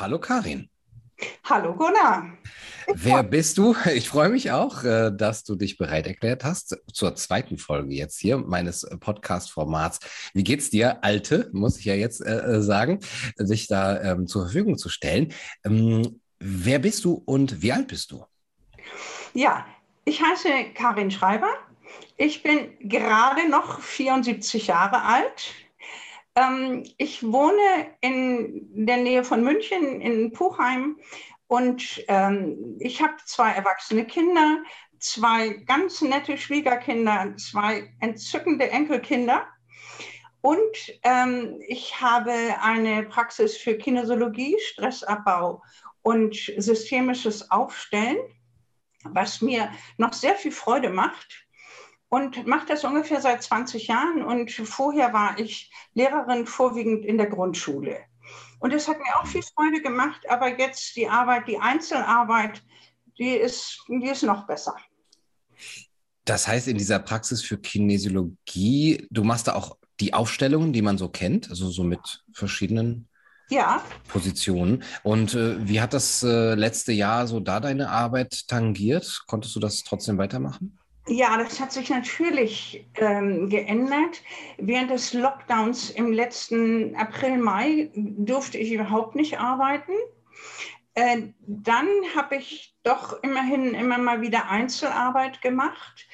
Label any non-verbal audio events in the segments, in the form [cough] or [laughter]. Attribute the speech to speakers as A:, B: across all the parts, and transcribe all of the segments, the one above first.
A: Hallo Karin.
B: Hallo Gunnar.
A: Wer bist du? [laughs] Ich freue mich auch, äh, dass du dich bereit erklärt hast zur zweiten Folge jetzt hier meines Podcast-Formats. Wie geht's dir, Alte, muss ich ja jetzt äh, äh, sagen, sich da ähm, zur Verfügung zu stellen. Ähm, wer bist du und wie alt bist du?
B: Ja, ich heiße Karin Schreiber. Ich bin gerade noch 74 Jahre alt. Ähm, ich wohne in der Nähe von München in Puchheim und ähm, ich habe zwei erwachsene Kinder, zwei ganz nette Schwiegerkinder, zwei entzückende Enkelkinder. Und ähm, ich habe eine Praxis für Kinesiologie, Stressabbau und systemisches Aufstellen, was mir noch sehr viel Freude macht und mache das ungefähr seit 20 Jahren. Und vorher war ich Lehrerin vorwiegend in der Grundschule. Und das hat mir auch viel Freude gemacht, aber jetzt die Arbeit, die Einzelarbeit, die ist, die ist noch besser.
A: Das heißt, in dieser Praxis für Kinesiologie, du machst da auch die Aufstellungen, die man so kennt, also so mit verschiedenen ja. Positionen. Und äh, wie hat das äh, letzte Jahr so da deine Arbeit tangiert? Konntest du das trotzdem weitermachen?
B: Ja, das hat sich natürlich ähm, geändert. Während des Lockdowns im letzten April, Mai durfte ich überhaupt nicht arbeiten. Äh, dann habe ich doch immerhin immer mal wieder Einzelarbeit gemacht.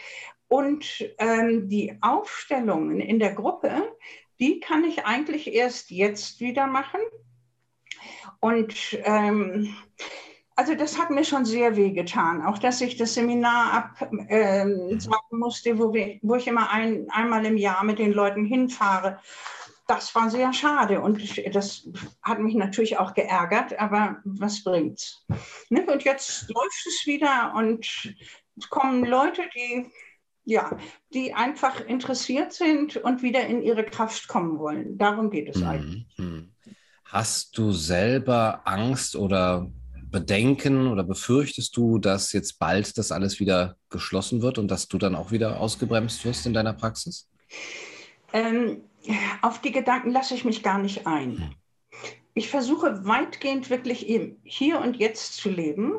B: Und ähm, die Aufstellungen in der Gruppe, die kann ich eigentlich erst jetzt wieder machen. Und ähm, also das hat mir schon sehr weh getan. Auch dass ich das Seminar absagen äh, musste, wo, wir, wo ich immer ein, einmal im Jahr mit den Leuten hinfahre. Das war sehr schade und das hat mich natürlich auch geärgert, aber was bringt's? Ne? Und jetzt läuft es wieder und es kommen Leute, die ja, die einfach interessiert sind und wieder in ihre Kraft kommen wollen. Darum geht es mhm. eigentlich.
A: Mhm. Hast du selber Angst oder Bedenken oder befürchtest du, dass jetzt bald das alles wieder geschlossen wird und dass du dann auch wieder ausgebremst wirst in deiner Praxis?
B: Ähm, auf die Gedanken lasse ich mich gar nicht ein. Hm. Ich versuche weitgehend wirklich eben hier und jetzt zu leben.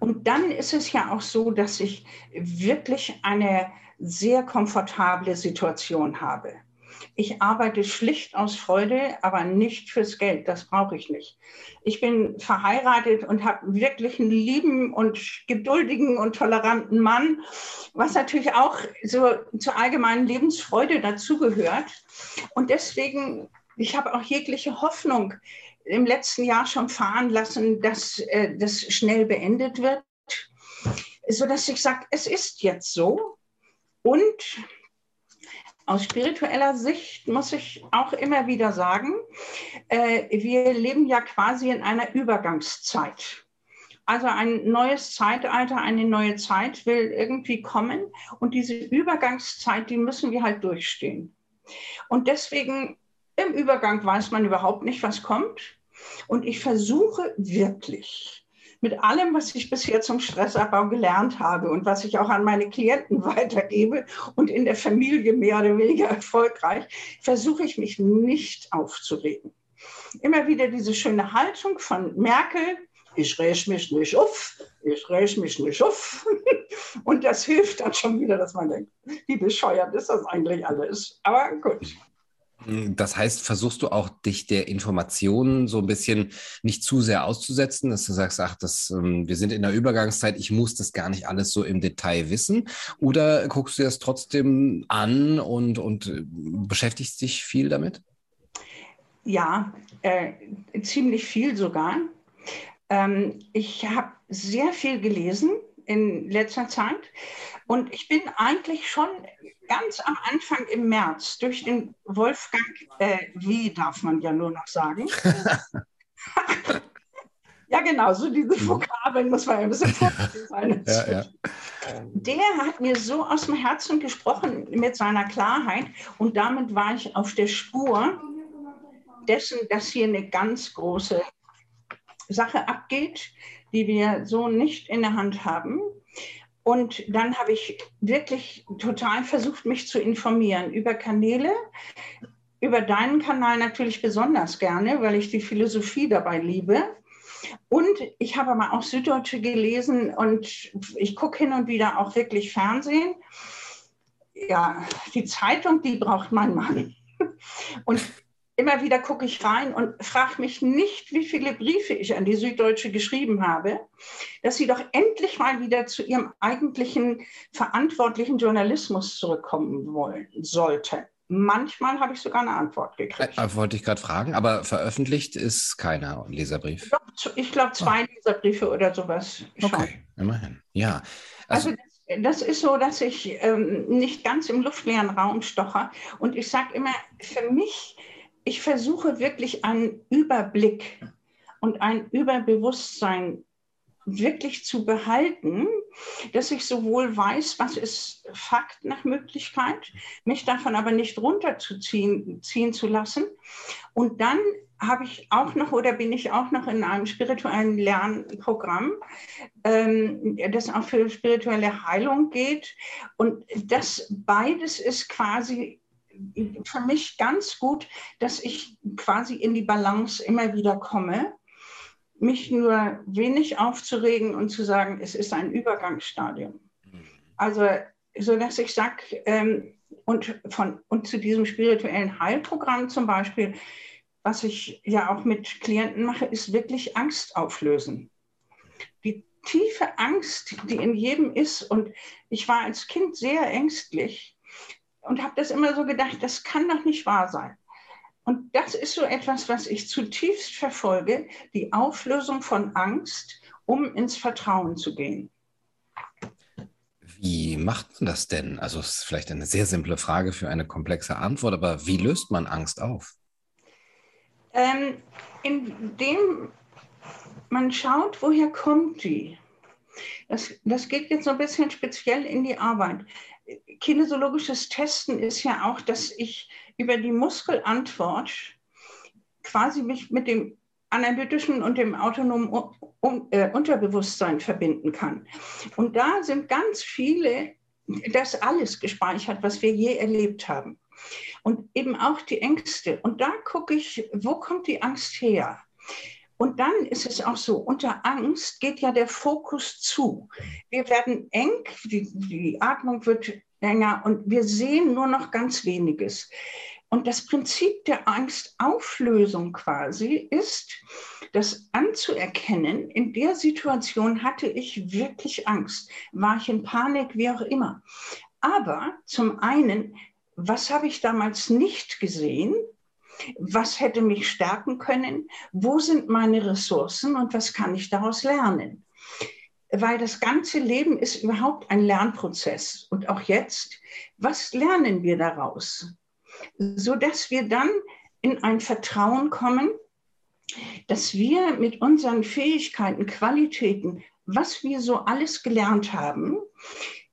B: Und dann ist es ja auch so, dass ich wirklich eine sehr komfortable Situation habe. Ich arbeite schlicht aus Freude, aber nicht fürs Geld. Das brauche ich nicht. Ich bin verheiratet und habe wirklich einen lieben und geduldigen und toleranten Mann, was natürlich auch so zur allgemeinen Lebensfreude dazugehört. Und deswegen, ich habe auch jegliche Hoffnung im letzten Jahr schon fahren lassen, dass äh, das schnell beendet wird, sodass ich sage, es ist jetzt so. Und aus spiritueller Sicht muss ich auch immer wieder sagen, äh, wir leben ja quasi in einer Übergangszeit. Also ein neues Zeitalter, eine neue Zeit will irgendwie kommen und diese Übergangszeit, die müssen wir halt durchstehen. Und deswegen im Übergang weiß man überhaupt nicht, was kommt. Und ich versuche wirklich, mit allem, was ich bisher zum Stressabbau gelernt habe und was ich auch an meine Klienten [laughs] weitergebe und in der Familie mehr oder weniger erfolgreich, versuche ich mich nicht aufzuregen. Immer wieder diese schöne Haltung von Merkel, ich räche mich nicht auf, ich räche mich nicht auf. [laughs] Und das hilft dann schon wieder, dass man denkt, wie bescheuert ist das eigentlich alles. Aber gut.
A: Das heißt, versuchst du auch, dich der Informationen so ein bisschen nicht zu sehr auszusetzen, dass du sagst, ach, das, ähm, wir sind in der Übergangszeit, ich muss das gar nicht alles so im Detail wissen? Oder guckst du das trotzdem an und, und äh, beschäftigst dich viel damit?
B: Ja, äh, ziemlich viel sogar. Ähm, ich habe sehr viel gelesen in letzter Zeit. Und ich bin eigentlich schon ganz am Anfang im März durch den Wolfgang, äh, wie darf man ja nur noch sagen. [laughs] ja, genau, so diese mhm. Vokabeln muss man ja ein bisschen [laughs] vorsichtig sein. ja, ja. Der hat mir so aus dem Herzen gesprochen mit seiner Klarheit und damit war ich auf der Spur dessen, dass hier eine ganz große Sache abgeht, die wir so nicht in der Hand haben. Und dann habe ich wirklich total versucht, mich zu informieren über Kanäle, über deinen Kanal natürlich besonders gerne, weil ich die Philosophie dabei liebe. Und ich habe aber auch Süddeutsche gelesen und ich gucke hin und wieder auch wirklich Fernsehen. Ja, die Zeitung, die braucht mein Mann. Und immer wieder gucke ich rein und frage mich nicht, wie viele Briefe ich an die Süddeutsche geschrieben habe, dass sie doch endlich mal wieder zu ihrem eigentlichen verantwortlichen Journalismus zurückkommen wollen sollte. Manchmal habe ich sogar eine Antwort gekriegt.
A: Äh, wollte ich gerade fragen, aber veröffentlicht ist keiner Leserbrief.
B: Ich glaube, zwei oh. Leserbriefe oder sowas.
A: Schon. Okay, immerhin. Ja.
B: Also, also das, das, ist so, dass ich ähm, nicht ganz im luftleeren Raum stoche. Und ich sage immer, für mich ich versuche wirklich einen Überblick und ein Überbewusstsein wirklich zu behalten, dass ich sowohl weiß, was ist Fakt nach Möglichkeit, mich davon aber nicht runterzuziehen ziehen zu lassen. Und dann habe ich auch noch oder bin ich auch noch in einem spirituellen Lernprogramm, ähm, das auch für spirituelle Heilung geht. Und das beides ist quasi für mich ganz gut, dass ich quasi in die Balance immer wieder komme, mich nur wenig aufzuregen und zu sagen, es ist ein Übergangsstadium. Also, so dass ich sage, ähm, und, von, und zu diesem spirituellen Heilprogramm zum Beispiel, was ich ja auch mit Klienten mache, ist wirklich Angst auflösen. Die tiefe Angst, die in jedem ist, und ich war als Kind sehr ängstlich, und habe das immer so gedacht, das kann doch nicht wahr sein. Und das ist so etwas, was ich zutiefst verfolge, die Auflösung von Angst, um ins Vertrauen zu gehen.
A: Wie macht man das denn? Also es ist vielleicht eine sehr simple Frage für eine komplexe Antwort, aber wie löst man Angst auf?
B: Ähm, indem man schaut, woher kommt die. Das, das geht jetzt so ein bisschen speziell in die Arbeit kinesiologisches Testen ist ja auch, dass ich über die Muskelantwort quasi mich mit dem analytischen und dem autonomen äh, Unterbewusstsein verbinden kann. Und da sind ganz viele, das alles gespeichert, was wir je erlebt haben. Und eben auch die Ängste. Und da gucke ich, wo kommt die Angst her? Und dann ist es auch so, unter Angst geht ja der Fokus zu. Wir werden eng, die, die Atmung wird enger und wir sehen nur noch ganz weniges. Und das Prinzip der Angstauflösung quasi ist, das anzuerkennen, in der Situation hatte ich wirklich Angst, war ich in Panik, wie auch immer. Aber zum einen, was habe ich damals nicht gesehen? Was hätte mich stärken können, wo sind meine Ressourcen und was kann ich daraus lernen. Weil das ganze Leben ist überhaupt ein Lernprozess. Und auch jetzt, was lernen wir daraus? Sodass wir dann in ein Vertrauen kommen, dass wir mit unseren Fähigkeiten, Qualitäten, was wir so alles gelernt haben,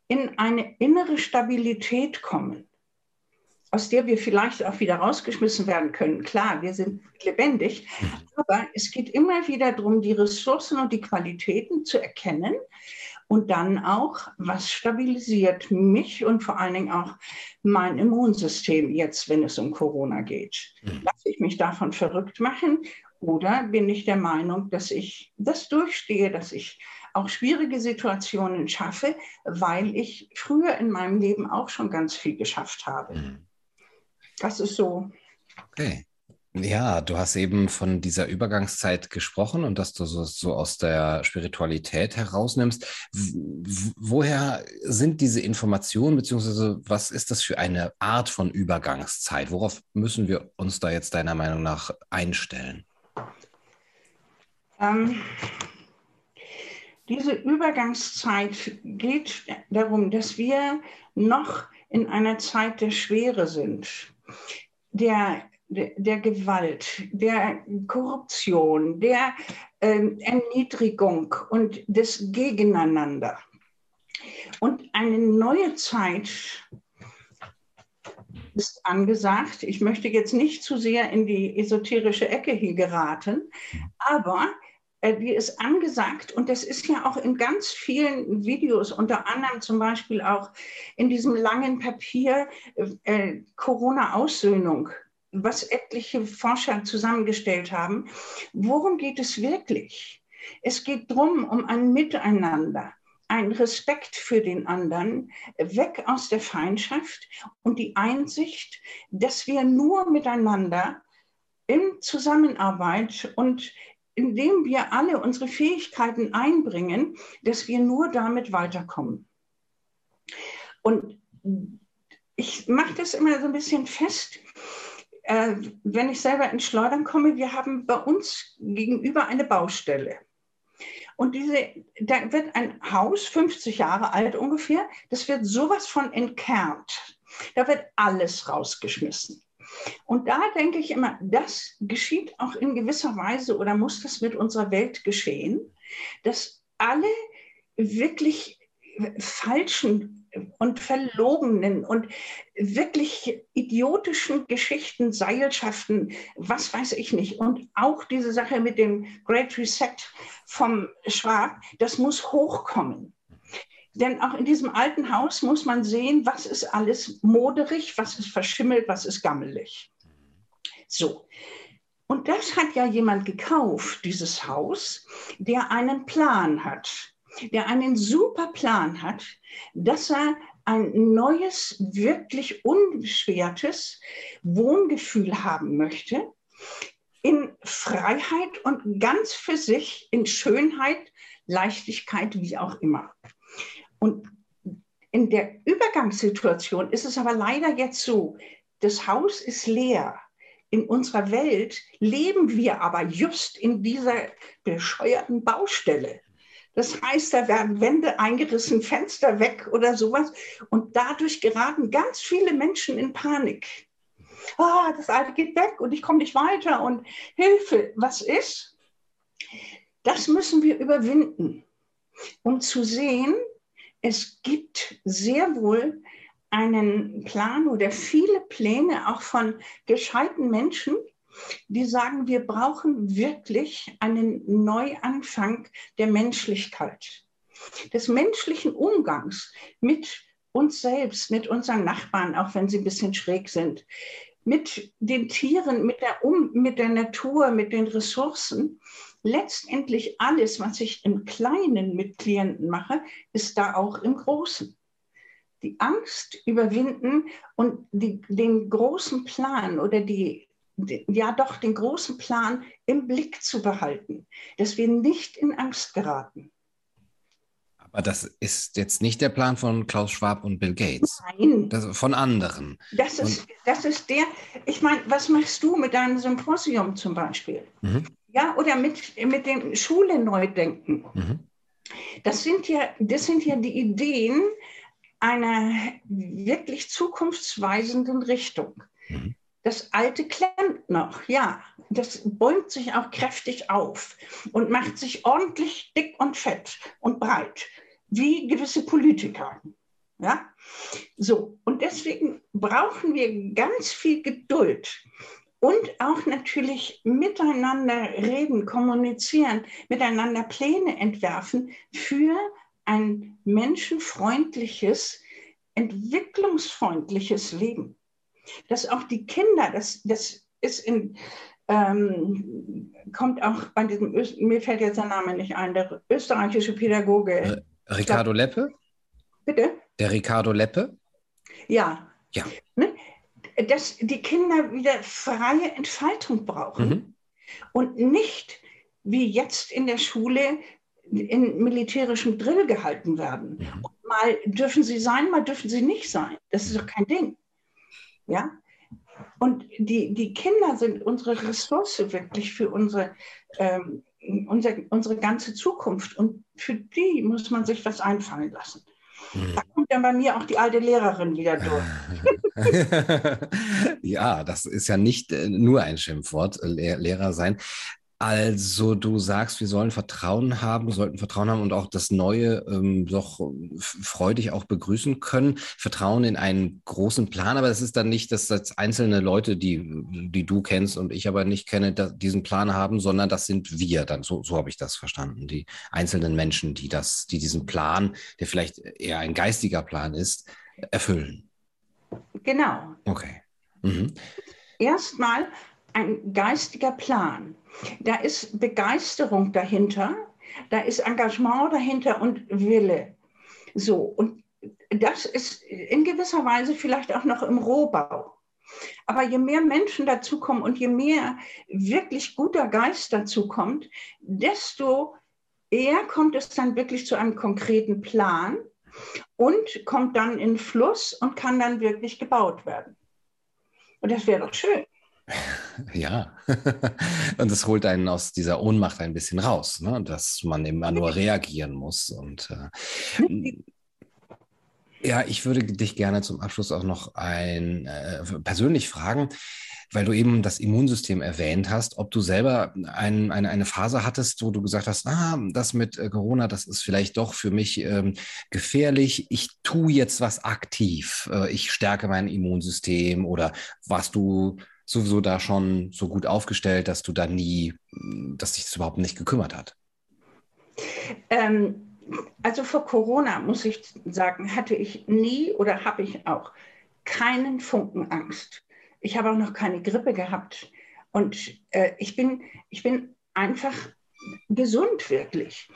B: in eine innere Stabilität kommen aus der wir vielleicht auch wieder rausgeschmissen werden können. Klar, wir sind lebendig, aber es geht immer wieder darum, die Ressourcen und die Qualitäten zu erkennen und dann auch, was stabilisiert mich und vor allen Dingen auch mein Immunsystem jetzt, wenn es um Corona geht. Mhm. Lasse ich mich davon verrückt machen oder bin ich der Meinung, dass ich das durchstehe, dass ich auch schwierige Situationen schaffe, weil ich früher in meinem Leben auch schon ganz viel geschafft habe. Mhm. Das ist so.
A: Okay. Ja, du hast eben von dieser Übergangszeit gesprochen und dass du so, so aus der Spiritualität herausnimmst. woher sind diese Informationen, beziehungsweise was ist das für eine Art von Übergangszeit? Worauf müssen wir uns da jetzt deiner Meinung nach einstellen?
B: Ähm, diese Übergangszeit geht darum, dass wir noch in einer Zeit der Schwere sind der, der, der Gewalt, der Korruption, der äh, Erniedrigung und des Gegeneinander. Und eine neue Zeit ist angesagt. Ich möchte jetzt nicht zu sehr in die esoterische Ecke hier geraten, aber die ist angesagt und das ist ja auch in ganz vielen Videos, unter anderem zum Beispiel auch in diesem langen Papier äh, Corona-Aussöhnung, was etliche Forscher zusammengestellt haben. Worum geht es wirklich? Es geht darum, um ein Miteinander, ein Respekt für den anderen, weg aus der Feindschaft und die Einsicht, dass wir nur miteinander in Zusammenarbeit und indem wir alle unsere Fähigkeiten einbringen, dass wir nur damit weiterkommen. Und ich mache das immer so ein bisschen fest, äh, wenn ich selber ins Schleudern komme, wir haben bei uns gegenüber eine Baustelle. Und diese, da wird ein Haus, 50 Jahre alt ungefähr, das wird sowas von entkernt. Da wird alles rausgeschmissen. Und da denke ich immer, das geschieht auch in gewisser Weise oder muss das mit unserer Welt geschehen, dass alle wirklich falschen und verlogenen und wirklich idiotischen Geschichten, Seilschaften, was weiß ich nicht. Und auch diese Sache mit dem Great Reset vom Schwab, das muss hochkommen. Denn auch in diesem alten Haus muss man sehen, was ist alles moderig, was ist verschimmelt, was ist gammelig. So. Und das hat ja jemand gekauft, dieses Haus, der einen Plan hat der einen super Plan hat, dass er ein neues, wirklich unbeschwertes Wohngefühl haben möchte, in Freiheit und ganz für sich, in Schönheit, Leichtigkeit, wie auch immer. Und in der Übergangssituation ist es aber leider jetzt so, das Haus ist leer. In unserer Welt leben wir aber just in dieser bescheuerten Baustelle. Das heißt, da werden Wände eingerissen, Fenster weg oder sowas. Und dadurch geraten ganz viele Menschen in Panik. Ah, das Alte geht weg und ich komme nicht weiter und Hilfe, was ist? Das müssen wir überwinden, um zu sehen, es gibt sehr wohl einen Plan oder viele Pläne auch von gescheiten Menschen, die sagen, wir brauchen wirklich einen Neuanfang der Menschlichkeit, des menschlichen Umgangs mit uns selbst, mit unseren Nachbarn, auch wenn sie ein bisschen schräg sind, mit den Tieren, mit der, um mit der Natur, mit den Ressourcen. Letztendlich alles, was ich im Kleinen mit Klienten mache, ist da auch im Großen die Angst überwinden und die, den großen Plan oder die ja doch den großen Plan im Blick zu behalten, dass wir nicht in Angst geraten.
A: Aber das ist jetzt nicht der Plan von Klaus Schwab und Bill Gates.
B: Nein.
A: Das, von anderen.
B: Das ist, das ist der, ich meine, was machst du mit deinem Symposium zum Beispiel? Mhm. Ja, oder mit, mit dem Schule neu denken. Mhm. Das, sind ja, das sind ja die Ideen einer wirklich zukunftsweisenden Richtung. Mhm. Das Alte klemmt noch, ja. Das bäumt sich auch kräftig auf und macht sich ordentlich dick und fett und breit, wie gewisse Politiker. Ja, so. Und deswegen brauchen wir ganz viel Geduld und auch natürlich miteinander reden, kommunizieren, miteinander Pläne entwerfen für ein menschenfreundliches, entwicklungsfreundliches Leben dass auch die Kinder, das, das ist in, ähm, kommt auch bei diesem, mir fällt jetzt der Name nicht ein, der österreichische Pädagoge. Äh,
A: Ricardo Leppe?
B: Bitte?
A: Der Ricardo Leppe?
B: Ja.
A: Ja.
B: Ne? Dass die Kinder wieder freie Entfaltung brauchen mhm. und nicht wie jetzt in der Schule in militärischem Drill gehalten werden. Mhm. Mal dürfen sie sein, mal dürfen sie nicht sein. Das ist doch kein Ding. Ja? Und die, die Kinder sind unsere Ressource wirklich für unsere, ähm, unser, unsere ganze Zukunft. Und für die muss man sich was einfallen lassen. Hm. Da kommt dann bei mir auch die alte Lehrerin wieder durch. [laughs]
A: ja, das ist ja nicht äh, nur ein Schimpfwort, Lehrer sein. Also du sagst, wir sollen Vertrauen haben, sollten Vertrauen haben und auch das Neue ähm, doch freudig auch begrüßen können. Vertrauen in einen großen Plan, aber es ist dann nicht, dass das einzelne Leute, die, die du kennst und ich aber nicht kenne, diesen Plan haben, sondern das sind wir dann. So, so habe ich das verstanden. Die einzelnen Menschen, die das, die diesen Plan, der vielleicht eher ein geistiger Plan ist, erfüllen.
B: Genau.
A: Okay. Mhm.
B: Erstmal ein geistiger Plan. Da ist Begeisterung dahinter da ist Engagement dahinter und Wille. So, und das ist in gewisser Weise vielleicht auch noch im Rohbau. Aber je mehr Menschen dazukommen und je mehr wirklich guter Geist dazukommt, desto eher kommt es dann wirklich zu einem konkreten Plan und kommt dann in Fluss und kann dann wirklich gebaut werden. Und das wäre doch schön. [laughs]
A: Ja, [laughs] und das holt einen aus dieser Ohnmacht ein bisschen raus, ne? dass man immer nur reagieren muss. Und äh, [laughs] ja, ich würde dich gerne zum Abschluss auch noch ein äh, persönlich fragen, weil du eben das Immunsystem erwähnt hast, ob du selber ein, eine, eine Phase hattest, wo du gesagt hast, ah, das mit äh, Corona, das ist vielleicht doch für mich ähm, gefährlich. Ich tue jetzt was aktiv. Äh, ich stärke mein Immunsystem oder warst du sowieso da schon so gut aufgestellt, dass du da nie, dass dich das überhaupt nicht gekümmert hat?
B: Ähm, also vor Corona, muss ich sagen, hatte ich nie oder habe ich auch keinen Funken Angst. Ich habe auch noch keine Grippe gehabt. Und äh, ich, bin, ich bin einfach gesund wirklich.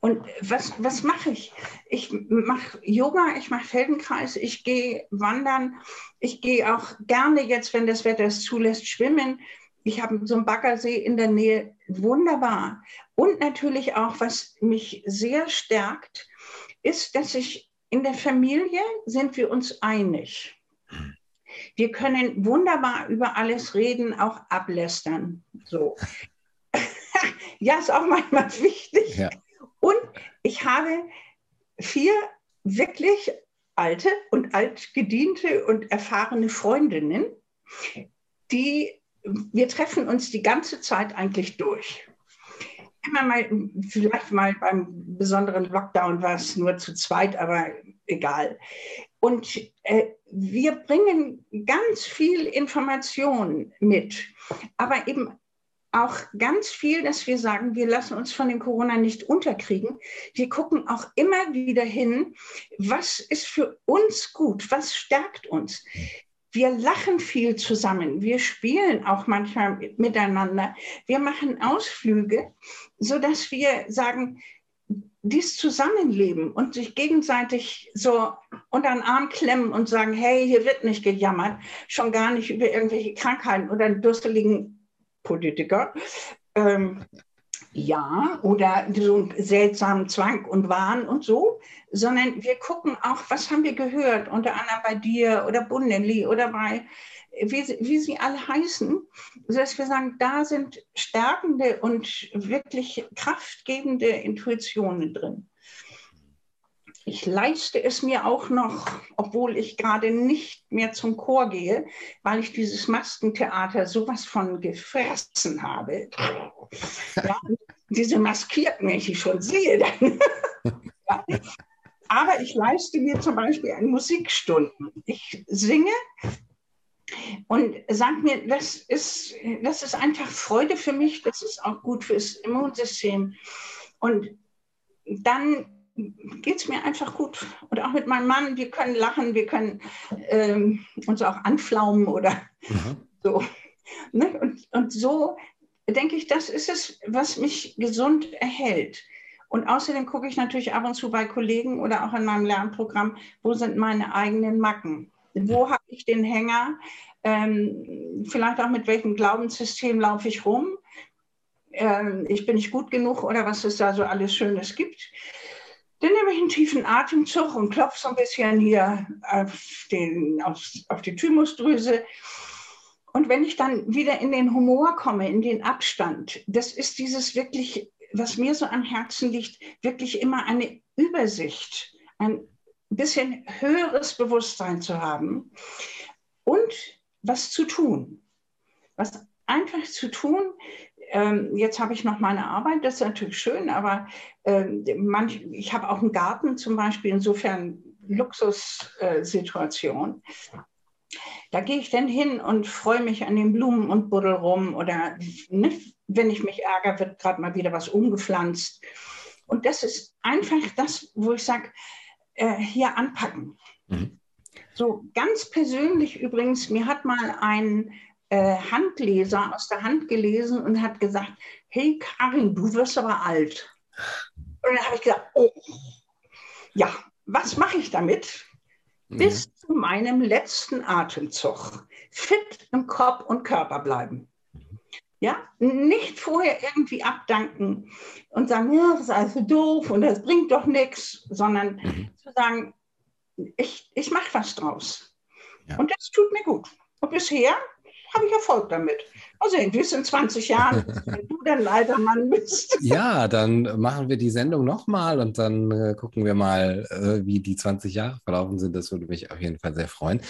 B: Und was, was mache ich? Ich mache Yoga, ich mache Feldenkreis, ich gehe wandern, ich gehe auch gerne jetzt, wenn das Wetter es zulässt, schwimmen. Ich habe so einen Baggersee in der Nähe, wunderbar. Und natürlich auch, was mich sehr stärkt, ist, dass ich in der Familie sind wir uns einig. Wir können wunderbar über alles reden, auch ablästern. So. Ja, ist auch manchmal [laughs] wichtig. Ja. Und ich habe vier wirklich alte und altgediente und erfahrene Freundinnen, die wir treffen uns die ganze Zeit eigentlich durch. Immer mal, vielleicht mal beim besonderen Lockdown war es nur zu zweit, aber egal. Und äh, wir bringen ganz viel Information mit, aber eben auch ganz viel, dass wir sagen, wir lassen uns von dem Corona nicht unterkriegen. Wir gucken auch immer wieder hin, was ist für uns gut, was stärkt uns. Wir lachen viel zusammen, wir spielen auch manchmal miteinander, wir machen Ausflüge, sodass wir sagen, dies Zusammenleben und sich gegenseitig so unter den Arm klemmen und sagen, hey, hier wird nicht gejammert, schon gar nicht über irgendwelche Krankheiten oder einen durseligen Politiker. Ähm, ja, oder so einen seltsamen Zwang und Wahn und so, sondern wir gucken auch, was haben wir gehört, unter anderem bei dir oder Bundeli oder bei, wie, wie sie alle heißen, sodass wir sagen, da sind stärkende und wirklich kraftgebende Intuitionen drin. Ich leiste es mir auch noch, obwohl ich gerade nicht mehr zum Chor gehe, weil ich dieses Maskentheater sowas von gefressen habe. Ja, diese Maskierten, wenn ich die schon sehe, dann. [laughs] ja. Aber ich leiste mir zum Beispiel eine Musikstunden. Ich singe und sage mir, das ist, das ist einfach Freude für mich, das ist auch gut fürs Immunsystem. Und dann geht es mir einfach gut. Und auch mit meinem Mann, wir können lachen, wir können ähm, uns auch anflaumen oder mhm. so. Ne? Und, und so denke ich, das ist es, was mich gesund erhält. Und außerdem gucke ich natürlich ab und zu bei Kollegen oder auch in meinem Lernprogramm, wo sind meine eigenen Macken? Wo habe ich den Hänger? Ähm, vielleicht auch mit welchem Glaubenssystem laufe ich rum? Ähm, ich bin nicht gut genug oder was es da so alles Schönes gibt. Dann nehme ich einen tiefen Atemzug und klopfe so ein bisschen hier auf, den, auf, auf die Thymusdrüse. Und wenn ich dann wieder in den Humor komme, in den Abstand, das ist dieses wirklich, was mir so am Herzen liegt, wirklich immer eine Übersicht, ein bisschen höheres Bewusstsein zu haben und was zu tun. Was einfach zu tun, ähm, jetzt habe ich noch meine Arbeit, das ist natürlich schön, aber ähm, manch, ich habe auch einen Garten zum Beispiel, insofern Luxussituation. Äh, da gehe ich dann hin und freue mich an den Blumen und buddel rum oder ne, wenn ich mich ärgere, wird gerade mal wieder was umgepflanzt. Und das ist einfach das, wo ich sage, äh, hier anpacken. Mhm. So ganz persönlich übrigens, mir hat mal ein Handleser aus der Hand gelesen und hat gesagt, hey Karin, du wirst aber alt. Und dann habe ich gesagt, oh, ja, was mache ich damit? Bis zu meinem letzten Atemzug fit im Kopf und Körper bleiben. Ja, nicht vorher irgendwie abdanken und sagen, ja, das ist alles so doof und das bringt doch nichts, sondern mhm. zu sagen, ich, ich mache was draus. Ja. Und das tut mir gut. Und bisher habe ich Erfolg damit. Mal sehen, wie es in 20 Jahren, [laughs] wenn du dann alter Mann bist. [laughs]
A: Ja, dann machen wir die Sendung nochmal und dann äh, gucken wir mal, äh, wie die 20 Jahre verlaufen sind. Das würde mich auf jeden Fall sehr freuen.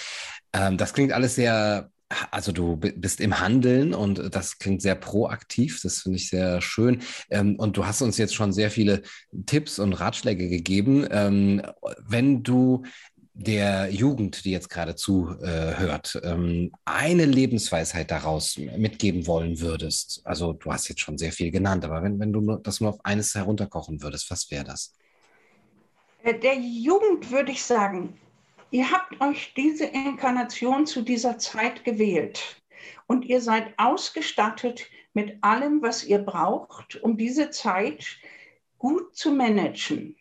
A: Ähm, das klingt alles sehr also du bist im Handeln und das klingt sehr proaktiv, das finde ich sehr schön. Ähm, und du hast uns jetzt schon sehr viele Tipps und Ratschläge gegeben. Ähm, wenn du der Jugend, die jetzt gerade zuhört, ähm, eine Lebensweisheit daraus mitgeben wollen würdest, also du hast jetzt schon sehr viel genannt, aber wenn, wenn du das nur auf eines herunterkochen würdest, was wäre das?
B: Äh, der Jugend würde ich sagen, Ihr habt euch diese Inkarnation zu dieser Zeit gewählt und ihr seid ausgestattet mit allem, was ihr braucht, um diese Zeit gut zu managen.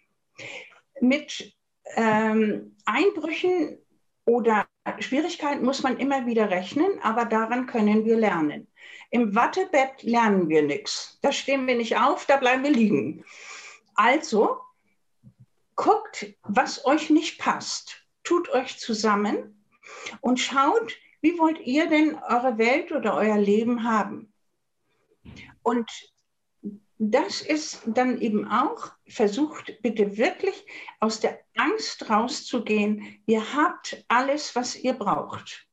B: Mit ähm, Einbrüchen oder Schwierigkeiten muss man immer wieder rechnen, aber daran können wir lernen. Im Wattebett lernen wir nichts. Da stehen wir nicht auf, da bleiben wir liegen. Also guckt, was euch nicht passt tut euch zusammen und schaut, wie wollt ihr denn eure Welt oder euer Leben haben? Und das ist dann eben auch, versucht bitte wirklich aus der Angst rauszugehen. Ihr habt alles, was ihr braucht.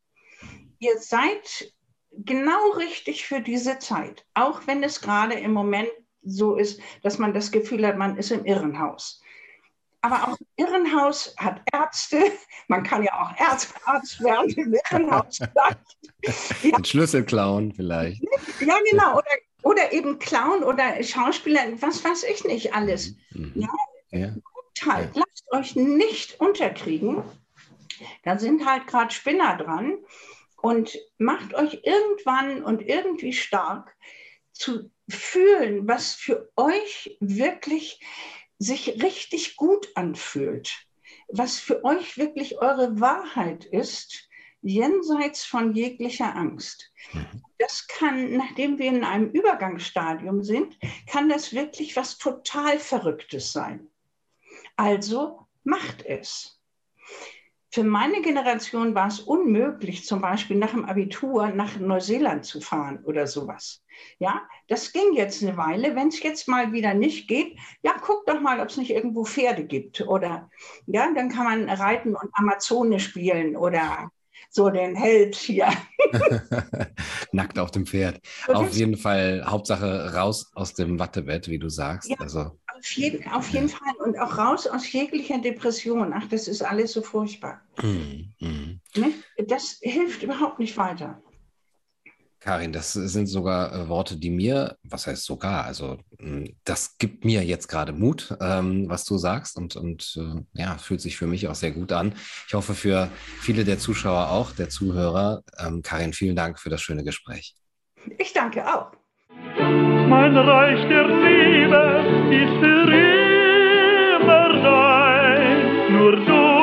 B: Ihr seid genau richtig für diese Zeit, auch wenn es gerade im Moment so ist, dass man das Gefühl hat, man ist im Irrenhaus. Aber auch ein Irrenhaus hat Ärzte. [laughs] Man kann ja auch Arzt, Arzt werden im Irrenhaus.
A: ja. Ein Schlüsselclown vielleicht. [laughs]
B: Ja, genau. Oder, oder eben Clown oder Schauspieler, was weiß ich nicht alles. Mhm. Ja? ja. Gut halt, ja. lasst euch nicht unterkriegen. Da sind halt gerade Spinner dran. Und macht euch irgendwann und irgendwie stark zu fühlen, was für euch wirklich sich richtig gut anfühlt, was für euch wirklich eure Wahrheit ist, jenseits von jeglicher Angst. Mhm. Das kann, nachdem wir in einem Übergangsstadium sind, kann das wirklich was total Verrücktes sein. Also macht es. Für meine Generation war es unmöglich, zum Beispiel nach dem Abitur nach Neuseeland zu fahren oder sowas. Ja, das ging jetzt eine Weile. Wenn es jetzt mal wieder nicht geht, ja, guck doch mal, ob es nicht irgendwo Pferde gibt. Oder ja, dann kann man reiten und Amazone spielen oder so den Held hier. [laughs]
A: Nackt auf dem Pferd. Auf jeden Fall, Hauptsache raus aus dem Wattebett, wie du sagst.
B: Ja, also, auf, jeden, auf jeden. Fall. Und auch raus aus jeglicher Depression. Ach, das ist alles so furchtbar. Mm, mm. Das hilft überhaupt nicht weiter.
A: Karin, das sind sogar äh, Worte, die mir, was heißt sogar, also hm, das gibt mir jetzt gerade Mut, ähm, was du sagst und, und äh, ja, fühlt sich für mich auch sehr gut an. Ich hoffe für viele der Zuschauer auch, der Zuhörer. Ähm, Karin, vielen Dank für das schöne Gespräch.
B: Ich danke auch.
C: Mein Reich der Liebe ist für immer dein, nur du